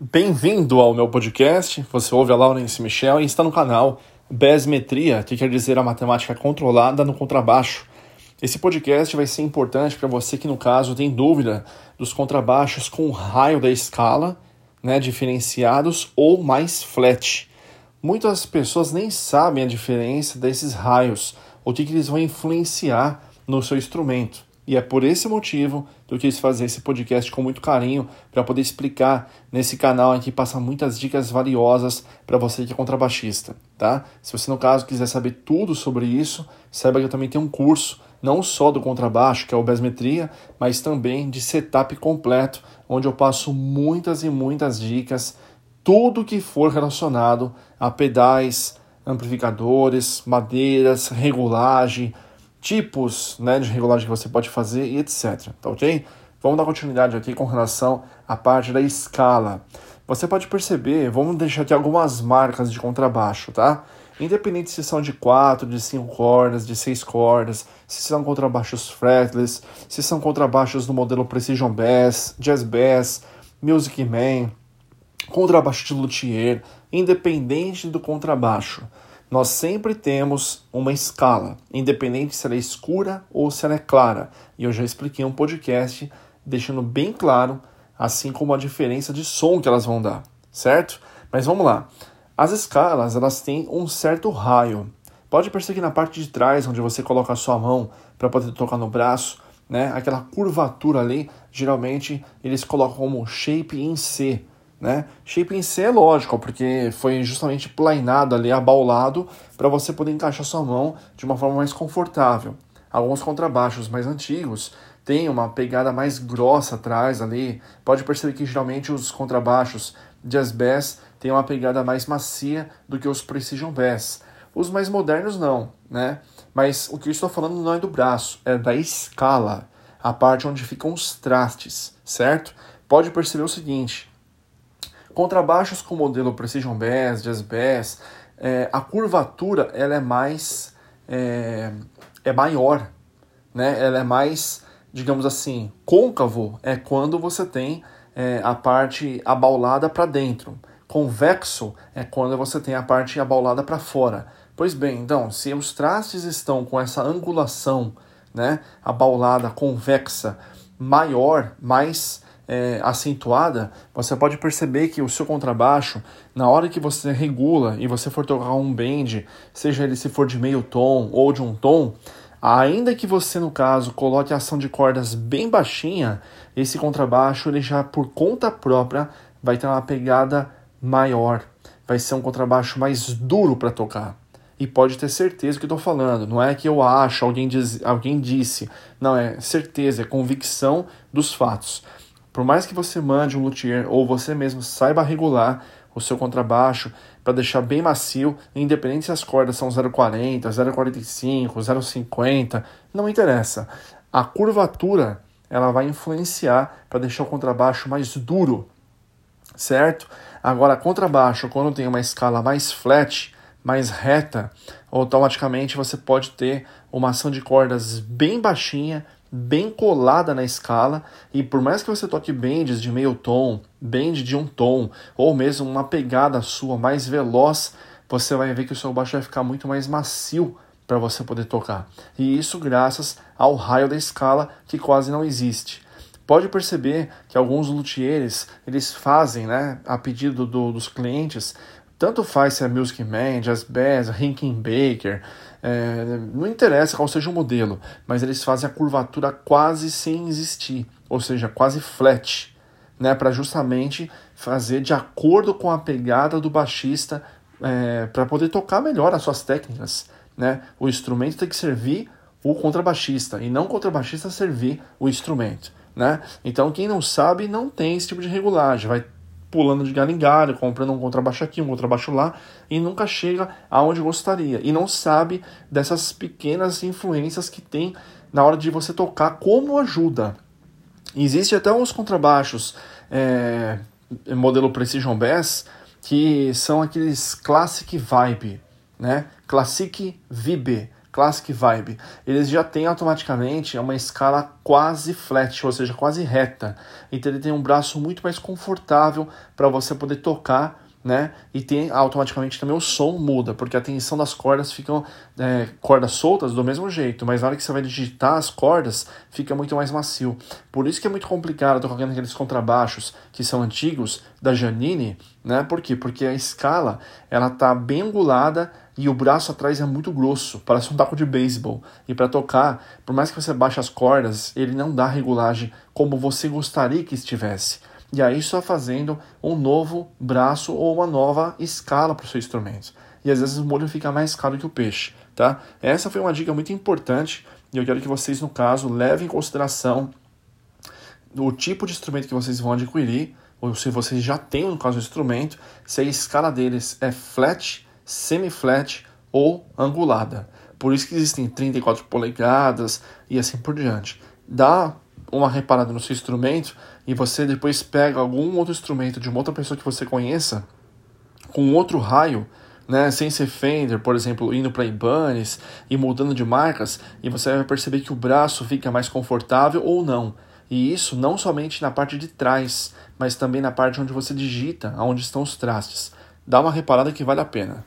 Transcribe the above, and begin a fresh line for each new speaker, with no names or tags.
Bem-vindo ao meu podcast. Você ouve a Laurence Michel e está no canal Besmetria, que quer dizer a matemática controlada no contrabaixo. Esse podcast vai ser importante para você que, no caso, tem dúvida dos contrabaixos com raio da escala, né, diferenciados ou mais flat. Muitas pessoas nem sabem a diferença desses raios, o que, que eles vão influenciar no seu instrumento. E é por esse motivo que eu quis fazer esse podcast com muito carinho para poder explicar nesse canal aqui, passar muitas dicas valiosas para você que é contrabaixista, tá? Se você, no caso, quiser saber tudo sobre isso, saiba que eu também tenho um curso, não só do contrabaixo, que é o Besmetria, mas também de setup completo, onde eu passo muitas e muitas dicas, tudo que for relacionado a pedais, amplificadores, madeiras, regulagem, tipos né, de regulagem que você pode fazer e etc. Tá ok? Vamos dar continuidade aqui com relação à parte da escala. Você pode perceber, vamos deixar aqui algumas marcas de contrabaixo, tá? Independente se são de 4, de 5 cordas, de 6 cordas, se são contrabaixos fretless, se são contrabaixos no modelo Precision Bass, Jazz Bass, Music Man, contrabaixo de luthier, independente do contrabaixo nós sempre temos uma escala, independente se ela é escura ou se ela é clara. E eu já expliquei um podcast deixando bem claro, assim como a diferença de som que elas vão dar, certo? Mas vamos lá. As escalas, elas têm um certo raio. Pode perceber que na parte de trás, onde você coloca a sua mão para poder tocar no braço, né, aquela curvatura ali, geralmente eles colocam como shape em C, né? Shape em C é lógico, porque foi justamente planeado ali, abaulado, para você poder encaixar sua mão de uma forma mais confortável. Alguns contrabaixos mais antigos têm uma pegada mais grossa atrás ali. Pode perceber que geralmente os contrabaixos Jazz Bass têm uma pegada mais macia do que os Precision Bass. Os mais modernos não, né? Mas o que eu estou falando não é do braço, é da escala, a parte onde ficam os trastes, certo? Pode perceber o seguinte, Contrabaixos com modelo Precision Bass, Jazz Bass, é, a curvatura ela é mais é, é maior, né? Ela é mais, digamos assim, côncavo é quando você tem é, a parte abaulada para dentro. Convexo é quando você tem a parte abaulada para fora. Pois bem, então, se os trastes estão com essa angulação, né, abaulada, convexa, maior, mais é, acentuada, você pode perceber que o seu contrabaixo, na hora que você regula e você for tocar um bend, seja ele se for de meio tom ou de um tom, ainda que você no caso coloque a ação de cordas bem baixinha, esse contrabaixo ele já por conta própria vai ter uma pegada maior, vai ser um contrabaixo mais duro para tocar. E pode ter certeza que estou falando. Não é que eu acho, alguém, diz, alguém disse. Não, é certeza, é convicção dos fatos. Por mais que você mande um luthier ou você mesmo saiba regular o seu contrabaixo para deixar bem macio, independente se as cordas são 0,40, 0,45, 0,50, não interessa. A curvatura ela vai influenciar para deixar o contrabaixo mais duro, certo? Agora, contrabaixo, quando tem uma escala mais flat, mais reta, automaticamente você pode ter uma ação de cordas bem baixinha, bem colada na escala e por mais que você toque bends de meio tom, bend de um tom ou mesmo uma pegada sua mais veloz, você vai ver que o seu baixo vai ficar muito mais macio para você poder tocar. E isso graças ao raio da escala que quase não existe. Pode perceber que alguns luthieres eles fazem, né, a pedido do, dos clientes, tanto faz se é Music Man, Jazz Bass, Baker, é, não interessa qual seja o modelo, mas eles fazem a curvatura quase sem existir, ou seja, quase flat, né, para justamente fazer de acordo com a pegada do baixista, é, para poder tocar melhor as suas técnicas. Né? O instrumento tem que servir o contrabaixista e não o contrabaixista servir o instrumento. Né? Então, quem não sabe não tem esse tipo de regulagem, vai pulando de galho em galho, comprando um contrabaixo aqui, um contrabaixo lá, e nunca chega aonde gostaria. E não sabe dessas pequenas influências que tem na hora de você tocar como ajuda. Existe até uns contrabaixos é, modelo Precision Bass que são aqueles Classic Vibe, né? Classic Vibe, Classic Vibe, eles já têm automaticamente uma escala quase flat, ou seja, quase reta. Então ele tem um braço muito mais confortável para você poder tocar né? E tem automaticamente também o som muda, porque a tensão das cordas ficam é, cordas soltas do mesmo jeito, mas na hora que você vai digitar as cordas, fica muito mais macio. Por isso que é muito complicado tocar aqueles contrabaixos que são antigos da Janine, né? Por quê? Porque a escala ela tá bem angulada e o braço atrás é muito grosso, parece um taco de beisebol. E para tocar, por mais que você baixe as cordas, ele não dá regulagem como você gostaria que estivesse e aí só fazendo um novo braço ou uma nova escala para o seu instrumento. E às vezes o molho fica mais caro que o peixe, tá? Essa foi uma dica muito importante e eu quero que vocês, no caso, levem em consideração o tipo de instrumento que vocês vão adquirir, ou se vocês já têm, no caso, o instrumento, se a escala deles é flat, semi-flat ou angulada. Por isso que existem 34 polegadas e assim por diante. Dá uma reparada no seu instrumento e você depois pega algum outro instrumento de uma outra pessoa que você conheça com outro raio, né, sem ser Fender, por exemplo, indo para Ibanez e mudando de marcas, e você vai perceber que o braço fica mais confortável ou não. E isso não somente na parte de trás, mas também na parte onde você digita, onde estão os trastes. Dá uma reparada que vale a pena.